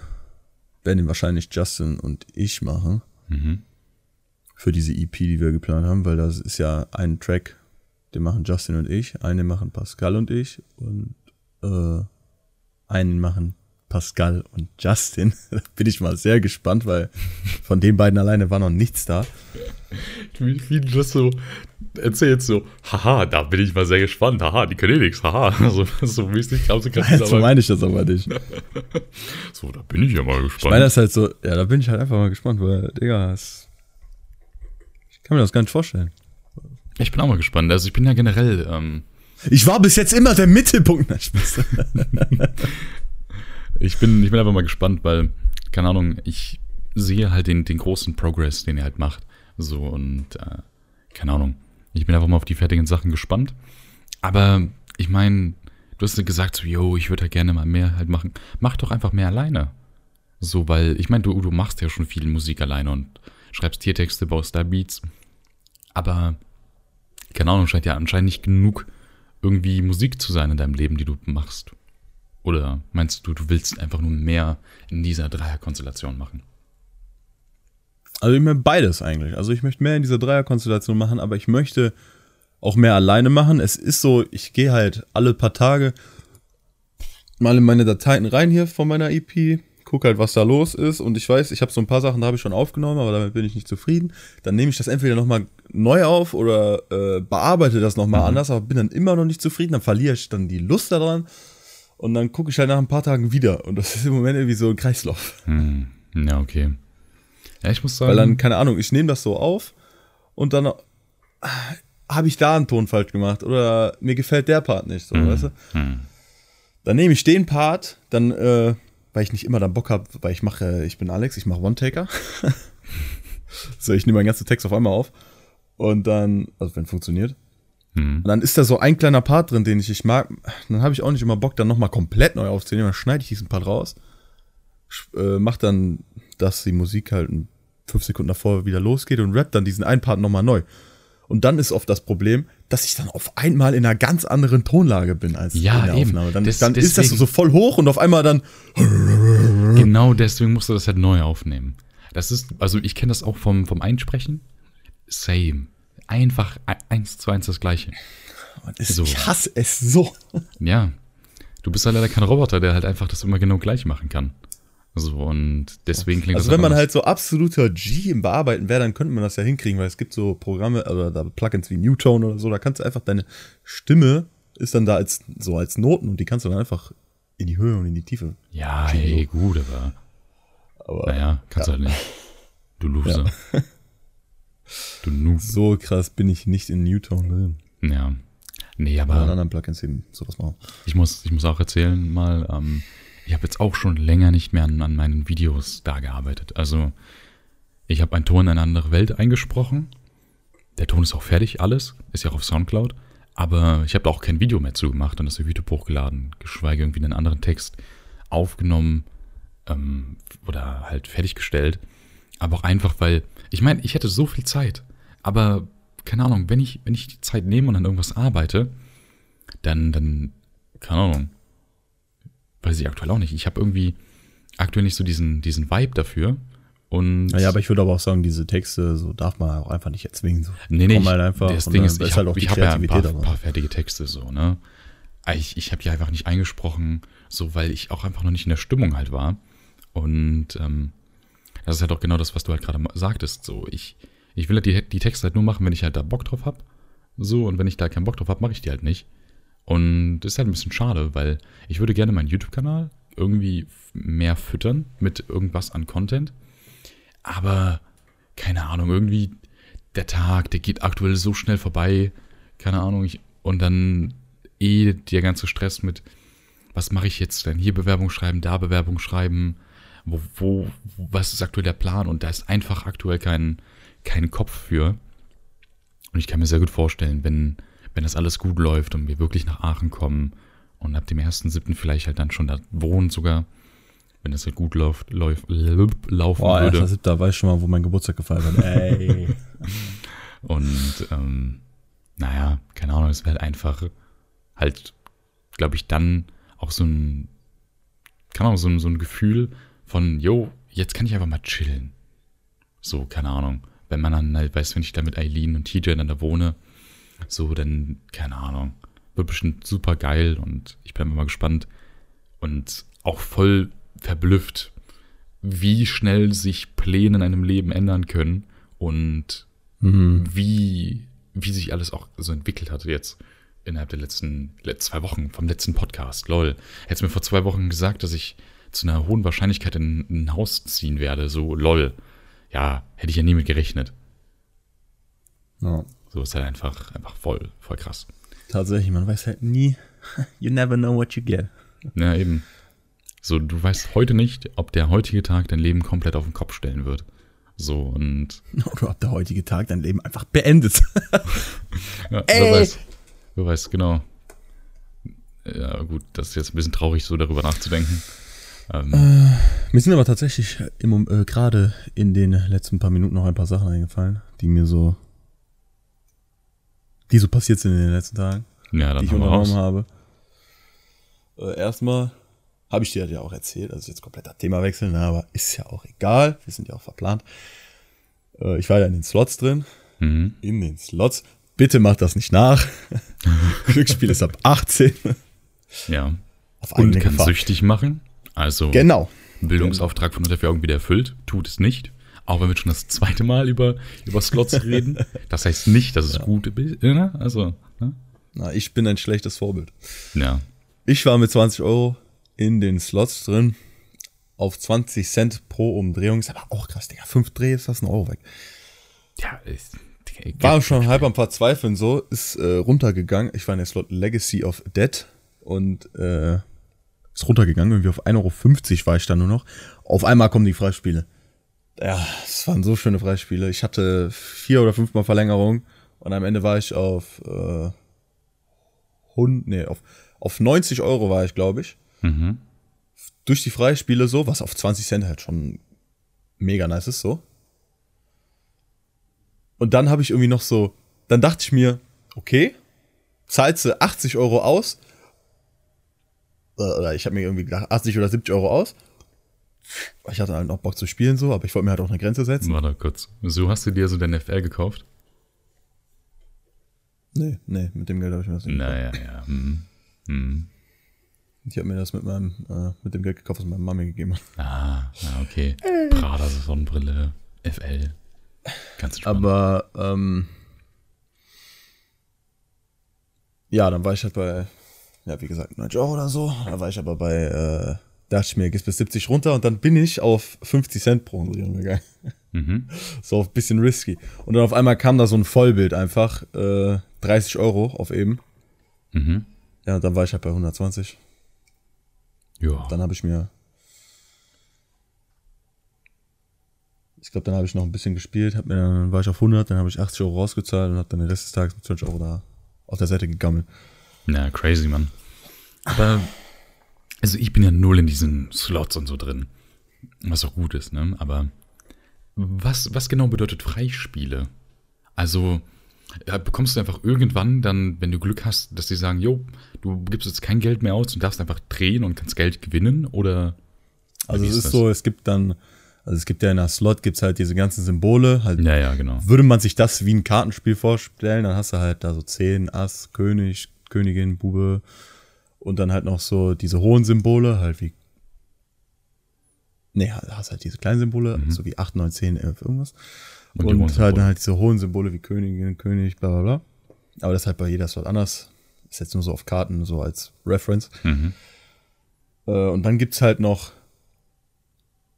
werden ihn wahrscheinlich Justin und ich machen. Mhm. Für diese EP, die wir geplant haben, weil das ist ja ein Track, den machen Justin und ich, einen machen Pascal und ich und äh, einen machen Pascal und Justin. da bin ich mal sehr gespannt, weil von den beiden alleine war noch nichts da. Wie, wie du das so erzählst, so, haha, da bin ich mal sehr gespannt, haha, die können eh nix, haha. So, so wie nicht kam, so kannst du so meine ich das aber nicht. so, da bin ich ja mal Ich gespannt. meine das halt so, ja, da bin ich halt einfach mal gespannt, weil, Digga, es, ich kann mir das gar nicht vorstellen. Ich bin auch mal gespannt. Also ich bin ja generell, ähm, Ich war bis jetzt immer der Mittelpunkt. Ich bin, ich bin einfach mal gespannt, weil, keine Ahnung, ich sehe halt den, den großen Progress, den er halt macht. So und, äh, keine Ahnung. Ich bin einfach mal auf die fertigen Sachen gespannt. Aber ich meine, du hast gesagt, so, yo, ich würde ja gerne mal mehr halt machen. Mach doch einfach mehr alleine. So, weil, ich meine, du, du machst ja schon viel Musik alleine und schreibst Tiertexte, baust da Beats. Aber, keine Ahnung, scheint ja anscheinend nicht genug irgendwie Musik zu sein in deinem Leben, die du machst. Oder meinst du, du willst einfach nur mehr in dieser Dreierkonstellation machen? Also ich möchte beides eigentlich. Also ich möchte mehr in dieser Dreierkonstellation machen, aber ich möchte auch mehr alleine machen. Es ist so, ich gehe halt alle paar Tage mal in meine Dateien rein hier von meiner EP, gucke halt, was da los ist und ich weiß, ich habe so ein paar Sachen, da habe ich schon aufgenommen, aber damit bin ich nicht zufrieden. Dann nehme ich das entweder nochmal neu auf oder äh, bearbeite das nochmal anders, aber bin dann immer noch nicht zufrieden, dann verliere ich dann die Lust daran und dann gucke ich halt nach ein paar Tagen wieder und das ist im Moment irgendwie so ein Kreislauf. Hm, ja, okay. Ja, ich muss sagen. Weil dann, keine Ahnung, ich nehme das so auf und dann ah, habe ich da einen Ton falsch gemacht oder mir gefällt der Part nicht, so, weißt du? hm, Dann nehme ich den Part, dann, äh, weil ich nicht immer dann Bock habe, weil ich mache, ich bin Alex, ich mache One-Taker. so, ich nehme meinen ganzen Text auf einmal auf und dann, also wenn funktioniert. hm, dann ist da so ein kleiner Part drin, den ich nicht mag. Dann habe ich auch nicht immer Bock, dann nochmal komplett neu aufzunehmen. Dann schneide ich diesen Part raus. Äh, mach dann, dass die Musik halt fünf Sekunden davor wieder losgeht und rap dann diesen einen Part nochmal neu. Und dann ist oft das Problem, dass ich dann auf einmal in einer ganz anderen Tonlage bin als Ja, in der eben. Aufnahme. Dann, Des- dann ist das deswegen- so voll hoch und auf einmal dann. Genau deswegen musst du das halt neu aufnehmen. Das ist, also ich kenne das auch vom, vom Einsprechen. Same. Einfach e- eins zu eins das gleiche. Es, So. Ich hasse es so. Ja. Du bist halt leider kein Roboter, der halt einfach das immer genau gleich machen kann. So, und deswegen klingt Also das wenn man halt so absoluter G im Bearbeiten wäre, dann könnte man das ja hinkriegen, weil es gibt so Programme oder da Plugins wie Newtone oder so, da kannst du einfach deine Stimme ist dann da als so als Noten und die kannst du dann einfach in die Höhe und in die Tiefe. Ja, ey, gut, aber Aber naja, kannst du halt nicht. Du Loser. Du Noob. so krass bin ich nicht in Newtone drin. Ja. Nee, Aber in aber anderen Plugins eben sowas machen. ich muss, ich muss auch erzählen mal, ähm, ich habe jetzt auch schon länger nicht mehr an, an meinen Videos da gearbeitet. Also ich habe einen Ton in eine andere Welt eingesprochen. Der Ton ist auch fertig, alles. Ist ja auch auf Soundcloud. Aber ich habe da auch kein Video mehr zugemacht und das auf YouTube hochgeladen, geschweige irgendwie einen anderen Text aufgenommen ähm, oder halt fertiggestellt. Aber auch einfach, weil, ich meine, ich hätte so viel Zeit, aber keine Ahnung, wenn ich, wenn ich die Zeit nehme und an irgendwas arbeite, dann, dann, keine Ahnung, weiß ich aktuell auch nicht. Ich habe irgendwie aktuell nicht so diesen, diesen Vibe dafür. Und Naja, aber ich würde aber auch sagen, diese Texte, so darf man auch einfach nicht erzwingen. So. Nee, nee, ich, halt einfach. das Ding ist, ich halt habe die hab ja ein paar, paar fertige Texte so, ne? Ich, ich habe die einfach nicht eingesprochen, so weil ich auch einfach noch nicht in der Stimmung halt war. Und ähm, das ist halt auch genau das, was du halt gerade sagtest. So, ich, ich will halt die, die Texte halt nur machen, wenn ich halt da Bock drauf habe. So, und wenn ich da keinen Bock drauf habe, mache ich die halt nicht. Und das ist halt ein bisschen schade, weil ich würde gerne meinen YouTube-Kanal irgendwie mehr füttern mit irgendwas an Content. Aber keine Ahnung, irgendwie der Tag, der geht aktuell so schnell vorbei. Keine Ahnung, ich, und dann eh der ganze Stress mit, was mache ich jetzt denn? Hier Bewerbung schreiben, da Bewerbung schreiben. Wo, wo, was ist aktuell der Plan? Und da ist einfach aktuell kein, kein Kopf für. Und ich kann mir sehr gut vorstellen, wenn, wenn das alles gut läuft und wir wirklich nach Aachen kommen und ab dem 1.7. vielleicht halt dann schon da wohnen sogar, wenn das halt gut läuft, läuft laufen Boah, würde. erster Siebter weiß schon mal, wo mein Geburtstag gefallen wird. Ey. Und ähm, naja, keine Ahnung, es wäre halt einfach halt, glaube ich, dann auch so ein, keine Ahnung, so ein, so ein Gefühl von, yo, jetzt kann ich einfach mal chillen. So, keine Ahnung. Wenn man dann halt weiß, wenn ich da mit Eileen und TJ dann da wohne, so, dann, keine Ahnung, wird bestimmt super geil und ich bin mal gespannt und auch voll verblüfft, wie schnell sich Pläne in einem Leben ändern können und Mhm. wie, wie sich alles auch so entwickelt hatte jetzt innerhalb der letzten le- zwei Wochen vom letzten Podcast. Lol. Hättest mir vor zwei Wochen gesagt, dass ich zu einer hohen Wahrscheinlichkeit in, in ein Haus ziehen werde. So, lol. Ja, hätte ich ja nie mit gerechnet. Ja. So ist halt einfach, einfach voll, voll krass. Tatsächlich, man weiß halt nie. You never know what you get. Ja, eben. So, du weißt heute nicht, ob der heutige Tag dein Leben komplett auf den Kopf stellen wird. So, und Oder ob der heutige Tag dein Leben einfach beendet. Ja, Ey. wer weiß. Wer weiß, genau. Ja, gut, das ist jetzt ein bisschen traurig, so darüber nachzudenken. Ähm, Mir sind aber tatsächlich äh, gerade in den letzten paar Minuten noch ein paar Sachen eingefallen, die mir so, die so passiert sind in den letzten Tagen, ja, die dann ich haben wir unternommen habe. Äh, erstmal habe ich dir ja auch erzählt, also jetzt kompletter Themawechsel, ne, aber ist ja auch egal, wir sind ja auch verplant. Äh, ich war ja in den Slots drin, Mhm. in den Slots. Bitte macht das nicht nach. Glücksspiel ist ab 18. Ja. Auf Und kann Gefahr. süchtig machen. Also, Genau. Bildungsauftrag von unter vier Augen wieder erfüllt. Tut es nicht. Auch wenn wir schon das zweite Mal über, über Slots reden. Das heißt nicht, dass es gut ist. Ne? Also, ne? Na, ich bin ein schlechtes Vorbild. ja. Ich war mit 20 Euro in den Slots drin. Auf 20 Cent pro Umdrehung. Ist aber auch krass, Digga. Fünf Dreh ist das ein Euro weg. Ja, ist. War schon halb am Verzweifeln so. Ist äh, runtergegangen. Ich war in der Slot Legacy of Dead. Und äh, ist runtergegangen. Irgendwie auf 1,50 Euro war ich dann nur noch. Auf einmal kommen die Freispiele. Ja, es waren so schöne Freispiele. Ich hatte vier oder fünfmal Verlängerung. Und am Ende war ich auf, äh, 100, nee, auf, auf 90 Euro war ich, glaube ich. Mhm. durch die Freispiele so, was auf 20 Cent halt schon mega nice ist so. Und dann habe ich irgendwie noch so, dann dachte ich mir, okay, zahlst du 80 Euro aus, oder ich habe mir irgendwie gedacht, 80 oder 70 Euro aus. Ich hatte halt noch Bock zu spielen so, aber ich wollte mir halt auch eine Grenze setzen. Warte kurz. So hast du dir so dein FL gekauft? Nee, nee, mit dem Geld habe ich mir das nicht gekauft. Naja, ja. Mhm. Mhm. Ich habe mir das mit meinem, äh, mit dem Geld gekauft, was meine Mami gegeben hat. Ah, okay. Prada Sonnenbrille, FL. Ganz entspannt. Aber ähm, ja, dann war ich halt bei, ja, wie gesagt, 90 Euro oder so. Da war ich aber bei, äh, dachte ich mir, gehst bis 70 runter und dann bin ich auf 50 Cent pro Umdrehung gegangen. Mhm. So ein bisschen risky. Und dann auf einmal kam da so ein Vollbild einfach, äh, 30 Euro auf eben. Mhm. Ja, und dann war ich halt bei 120. Ja. Dann habe ich mir. Ich glaube, dann habe ich noch ein bisschen gespielt, hab mir dann war ich auf 100, dann habe ich 80 Euro rausgezahlt und habe dann den Rest des Tages mit 20 Euro da auf der Seite gegammelt. Na, crazy, Mann. Aber, also ich bin ja null in diesen Slots und so drin. Was auch gut ist, ne? Aber was, was genau bedeutet Freispiele? Also, ja, bekommst du einfach irgendwann dann, wenn du Glück hast, dass sie sagen, jo, du gibst jetzt kein Geld mehr aus und darfst einfach drehen und kannst Geld gewinnen? Oder Also es ist das? so, es gibt dann, also es gibt ja in der Slot gibt's halt diese ganzen Symbole, halt Ja, ja, genau. würde man sich das wie ein Kartenspiel vorstellen, dann hast du halt da so 10, Ass, König, Königin, Bube und dann halt noch so diese hohen Symbole, halt wie. Nee, hast halt diese kleinen Symbole, so wie 8, 9, 10, 11, irgendwas. Und Und, halt Symbole. dann halt diese hohen Symbole wie Königin, König, bla bla bla. Aber das ist halt bei jeder Slot anders. Ist jetzt nur so auf Karten, so als Reference. Mhm. Äh, und dann gibt's halt noch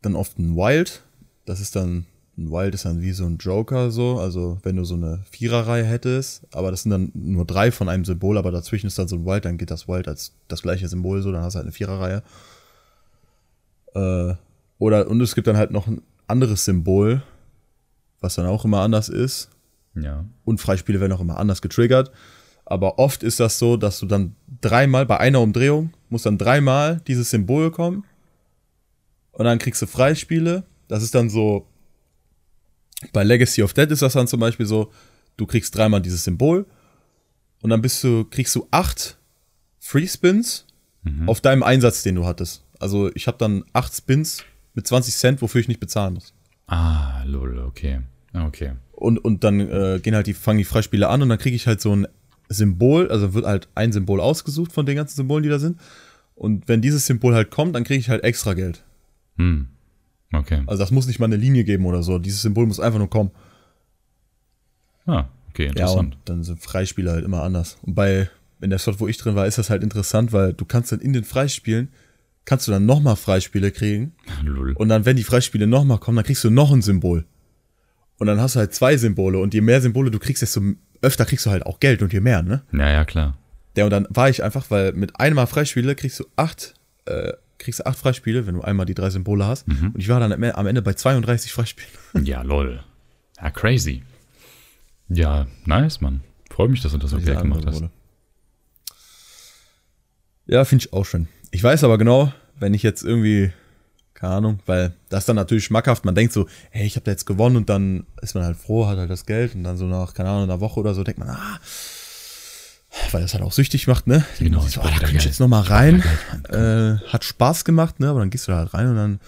dann oft ein Wild. Das ist dann, ein Wild ist dann wie so ein Joker so. Also wenn du so eine Viererreihe hättest, aber das sind dann nur drei von einem Symbol, aber dazwischen ist dann so ein Wild, dann geht das Wild als das gleiche Symbol so, dann hast du halt eine Viererreihe. Äh, oder, und es gibt dann halt noch ein anderes Symbol, was dann auch immer anders ist Ja. und Freispiele werden auch immer anders getriggert. Aber oft ist das so, dass du dann dreimal bei einer Umdrehung muss dann dreimal dieses Symbol kommen und dann kriegst du Freispiele. Das ist dann so, bei Legacy of Dead ist das dann zum Beispiel so, du kriegst dreimal dieses Symbol und dann bist du, kriegst du acht Free Spins auf deinem Einsatz, den du hattest. Also ich habe dann acht Spins mit 20 Cent, wofür ich nicht bezahlen muss. Ah, lol, okay. Okay. Und, und dann äh, gehen halt die, fangen die Freispiele an und dann kriege ich halt so ein Symbol, also wird halt ein Symbol ausgesucht von den ganzen Symbolen, die da sind. Und wenn dieses Symbol halt kommt, dann kriege ich halt extra Geld. Hm. Okay. Also das muss nicht mal eine Linie geben oder so. Dieses Symbol muss einfach nur kommen. Ah, okay, Ja, interessant. und dann sind Freispiele halt immer anders. Und bei, in der Slot, wo ich drin war, ist das halt interessant, weil du kannst dann in den Freispielen, kannst du dann nochmal Freispiele kriegen. lol. Und dann, wenn die Freispiele nochmal kommen, dann kriegst du noch ein Symbol. Und dann hast du halt zwei Symbole. Und je mehr Symbole du kriegst, desto öfter kriegst du halt auch Geld und je mehr, ne? ja, ja, klar. Ja, und dann war ich einfach, weil mit einmal Freispiele kriegst du acht, äh, kriegst du acht Freispiele, wenn du einmal die drei Symbole hast. Und ich war dann am- Ende bei 32 Freispielen. Ja, lol. Ja, crazy. Ja, nice, Mann. Freue mich, dass du das so Geld gemacht hast. Ja, finde ich auch schön. Ich weiß aber genau, wenn ich jetzt irgendwie, keine Ahnung, weil das dann natürlich schmackhaft, man denkt so, hey, ich habe da jetzt gewonnen und dann ist man halt froh, hat halt das Geld und dann so nach, keine Ahnung, einer Woche oder so denkt man, ah, weil das halt auch süchtig macht, ne? Genau, ich so, ah, da kann ich jetzt nochmal Ich rein. Äh, hat Spaß gemacht, ne? Aber dann gehst du da halt rein und dann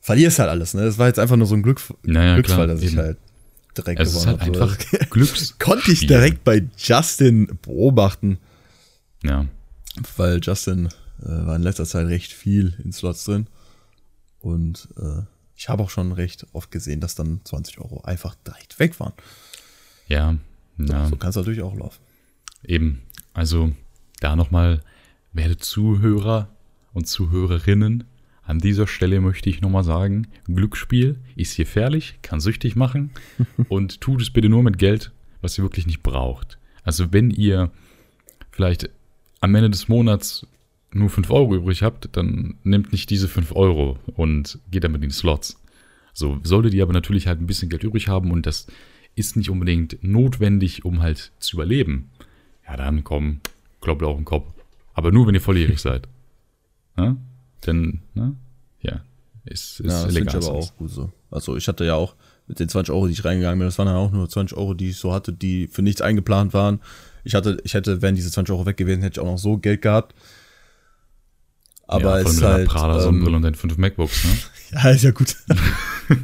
verlierst halt alles, ne? Das war jetzt einfach nur so ein Glück, Naja, Glücksfall, klar, dass ich eben. halt direkt Es ist gewonnen halt hab, so. einfach Glücks. Konnte ich direkt bei Justin beobachten, Ja. weil Justin äh, war in letzter Zeit recht viel in Slots drin. Und äh, ich habe auch schon recht oft gesehen, dass dann 20 Euro einfach direkt weg waren. Ja. Ja. So kann es natürlich auch laufen. Eben, also da nochmal, werde Zuhörer und Zuhörerinnen, an dieser Stelle möchte ich nochmal sagen, Glücksspiel ist gefährlich, kann süchtig machen und tut es bitte nur mit Geld, was ihr wirklich nicht braucht. Also wenn ihr vielleicht am Ende des Monats nur 5 Euro übrig habt, dann nehmt nicht diese 5 Euro und geht damit in die Slots. So, solltet ihr aber natürlich halt ein bisschen Geld übrig haben und das ist nicht unbedingt notwendig, um halt zu überleben. Ja, dann komm, kloppt auf den Kopf. Aber nur, wenn ihr volljährig seid. Ja? Denn, ne? Ja, ist, ist Ja, das finde ich aber auch gut so. Also ich hatte ja auch mit den 20 Euro, die ich reingegangen bin, das waren dann auch nur 20 Euro, die ich so hatte, die für nichts eingeplant waren. Ich hatte, ich hätte, wären diese 20 Euro weg gewesen, hätte ich auch noch so Geld gehabt. Aber ja, es ist mit halt, Prada ähm, Sonnenbrille und den fünf MacBooks, ne? Ja, ist ja gut.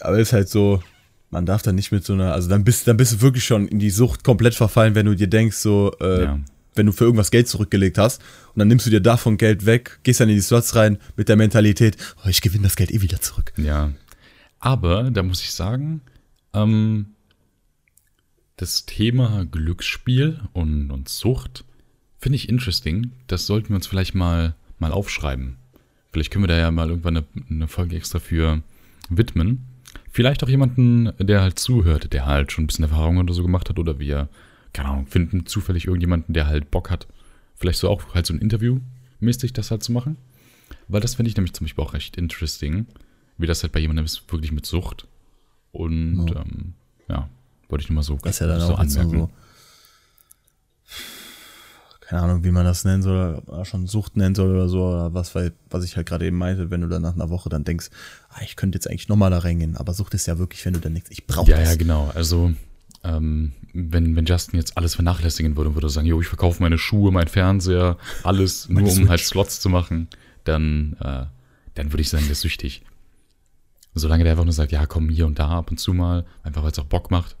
Aber ist halt so, man darf dann nicht mit so einer, also dann bist, dann bist du wirklich schon in die Sucht komplett verfallen, wenn du dir denkst, so, äh, Ja. wenn du für irgendwas Geld zurückgelegt hast und dann nimmst du dir davon Geld weg, gehst dann in die Slots rein mit der Mentalität, oh, ich gewinne das Geld eh wieder zurück. Ja. Aber da muss ich sagen, ähm, das Thema Glücksspiel und, und Sucht finde ich interesting. Das sollten wir uns vielleicht mal, mal aufschreiben. Vielleicht können wir da ja mal irgendwann eine, eine Folge extra für widmen. Vielleicht auch jemanden, der halt zuhört, der halt schon ein bisschen Erfahrung oder so gemacht hat oder wir, keine Ahnung, finden zufällig irgendjemanden, der halt Bock hat, vielleicht so auch halt so ein Interview mäßig das halt zu machen. Weil das finde ich nämlich zum Beispiel auch recht interesting, wie das halt bei jemandem ist, wirklich mit Sucht. Und ja, ähm, ja wollte ich nur mal so, Das ist ja dann so auch nur so, keine Ahnung, wie man das nennen soll, oder schon Sucht nennen soll oder so, oder was, weil, was ich halt gerade eben meinte, wenn du dann nach einer Woche dann denkst, ah, ich könnte jetzt eigentlich nochmal da reingehen, aber Sucht ist ja wirklich, wenn du dann denkst, ich brauche Ja, das. ja, genau. Also, ähm, wenn, wenn Justin jetzt alles vernachlässigen würde und würde sagen, jo, ich verkaufe meine Schuhe, mein Fernseher, alles nur um halt Slots zu machen, dann, äh, dann würde ich sagen, der ist süchtig. Solange der einfach nur sagt, ja, komm hier und da ab und zu mal, einfach weil es auch Bock macht,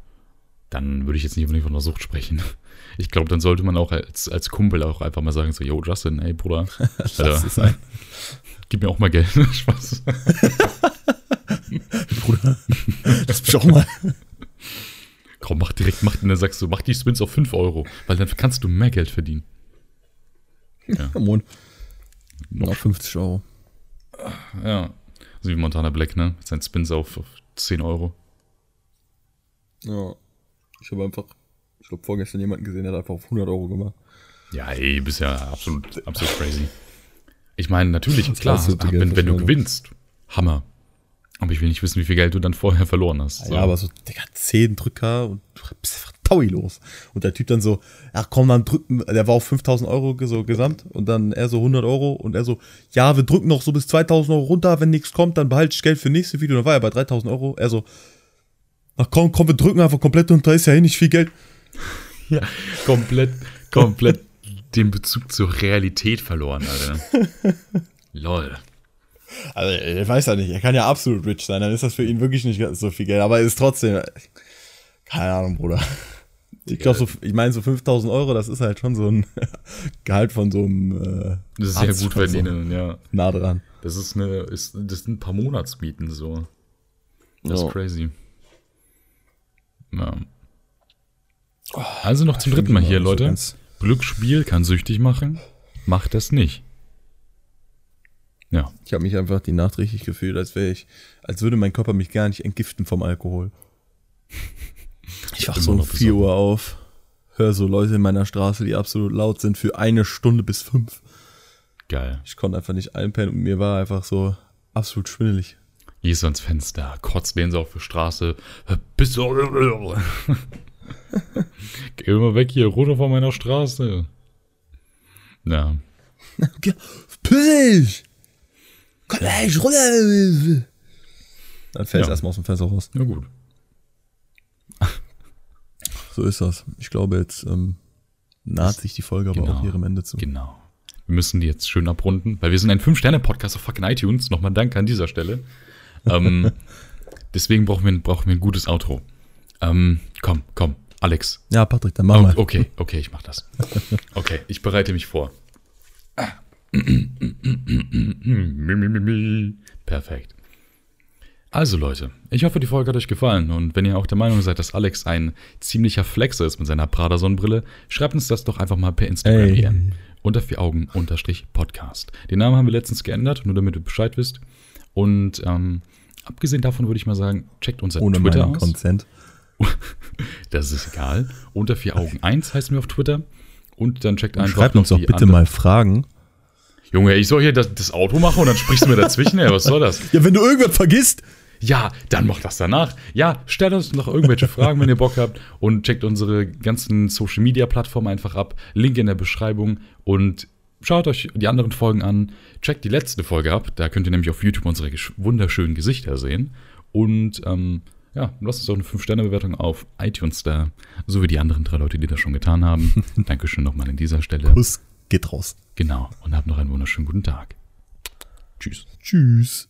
dann würde ich jetzt nicht unbedingt von einer Sucht sprechen. Ich glaube, dann sollte man auch als, als Kumpel auch einfach mal sagen, so, yo, Justin, ey, Bruder, Lass Alter, es sein. gib mir auch mal Geld. Spaß. Bruder. Lass mich auch mal. Komm, mach direkt, mach, dann sagst du, mach die Spins auf 5 Euro, weil dann kannst du mehr Geld verdienen. Come on. Noch 50 Euro. Ja. So wie Montana Black, ne? Mit seinen Spins auf, auf 10 Euro. Ja. Ich habe einfach, ich glaube, vorgestern jemanden gesehen, der hat einfach auf 100 Euro gemacht. Ja, ey, bist ja absolut, absolut crazy. Ich meine, natürlich, klar, absolute wenn, wenn du gewinnst, Hammer. Aber ich will nicht wissen, wie viel Geld du dann vorher verloren hast. So. Ja, aber so, Digga, 10 Drücker und du bist einfach taui los. Und der Typ dann so, ach komm, dann drücken, der war auf 5000 Euro so gesamt und dann er so 100 Euro und er so, ja, wir drücken noch so bis 2000 Euro runter, wenn nichts kommt, dann behalte ich Geld für nächste Video. Dann war er bei 3000 Euro. Er so, ach komm, komm, wir drücken einfach komplett und da ist ja eh nicht viel Geld. Ja, komplett, komplett den Bezug zur Realität verloren, Alter. Lol. Also, ich weiß ja nicht, er kann ja absolut rich sein, dann ist das für ihn wirklich nicht so viel Geld, aber er ist trotzdem, keine Ahnung, Bruder. Ich glaube, so, ich meine, so 5000 Euro, das ist halt schon so ein Gehalt von so einem äh, Das ist sehr Arzt gut oder so. verdienen, ja. nah dran. Das ist eine, ist, das sind ein paar Monatsmieten so. Das Ja. ist crazy. Ja. Also noch zum dritten Mal hier, Leute. Glücksspiel kann süchtig machen. Macht das nicht. Ja. Ich habe mich einfach die Nacht richtig gefühlt, als wäre ich, als würde mein Körper mich gar nicht entgiften vom Alkohol. Ich wach so um noch 4 Uhr auf, höre so Leute in meiner Straße, die absolut laut sind, für eine Stunde bis fünf. Geil. Ich konnte einfach nicht einpennen und mir war einfach so absolut schwindelig. Gehst ans Fenster, kotzt den so auf die Straße. Bist du. Geh mal weg hier, runter von meiner Straße. Ja. Piss! Komm gleich runter! Dann fällst Ja. du erstmal aus dem Fenster raus. Ja, gut. So ist das. Ich glaube, jetzt ähm, naht sich die Folge aber Genau. auch ihrem Ende zu. Genau. Wir müssen die jetzt schön abrunden, weil wir sind ein 5-Sterne-Podcast auf fucking iTunes. Nochmal Danke an dieser Stelle. Ähm, deswegen brauchen wir, brauchen wir ein gutes Outro. Ähm, komm, komm, Alex. Ja, Patrick, dann mach Oh, mal. okay, okay, ich mach das. Okay, ich bereite mich vor. Perfekt. Also Leute, ich hoffe, die Folge hat euch gefallen und wenn ihr auch der Meinung seid, dass Alex ein ziemlicher Flexer ist mit seiner Prada-Sonnenbrille, schreibt uns das doch einfach mal per Instagram Ey. DM. Unter vier Augen unterstrich Podcast. Den Namen haben wir letztens geändert, nur damit ihr Bescheid wisst. Und ähm, abgesehen davon würde ich mal sagen, checkt unser Ohne Twitter meinen aus. Consent. Das ist egal. Unter vier Augen 1 heißen wir auf Twitter. Und dann checkt einfach Schreibt uns doch bitte mal Fragen. Junge, ich soll hier das, das Auto machen und dann sprichst du mir dazwischen, ey, was soll das? Ja, wenn du irgendwas vergisst. Ja, dann mach das danach. Ja, stellt uns noch irgendwelche Fragen, wenn ihr Bock habt und checkt unsere ganzen Social Media Plattformen einfach ab. Link in der Beschreibung und schaut euch die anderen Folgen an. Checkt die letzte Folge ab, da könnt ihr nämlich auf YouTube unsere wunderschönen Gesichter sehen. Und ähm, ja, lasst uns doch eine 5-Sterne-Bewertung auf iTunes da, so wie die anderen drei Leute, die das schon getan haben. Dankeschön nochmal an dieser Stelle. Kuss geht raus. Genau, und habt noch einen wunderschönen guten Tag. Tschüss. Tschüss.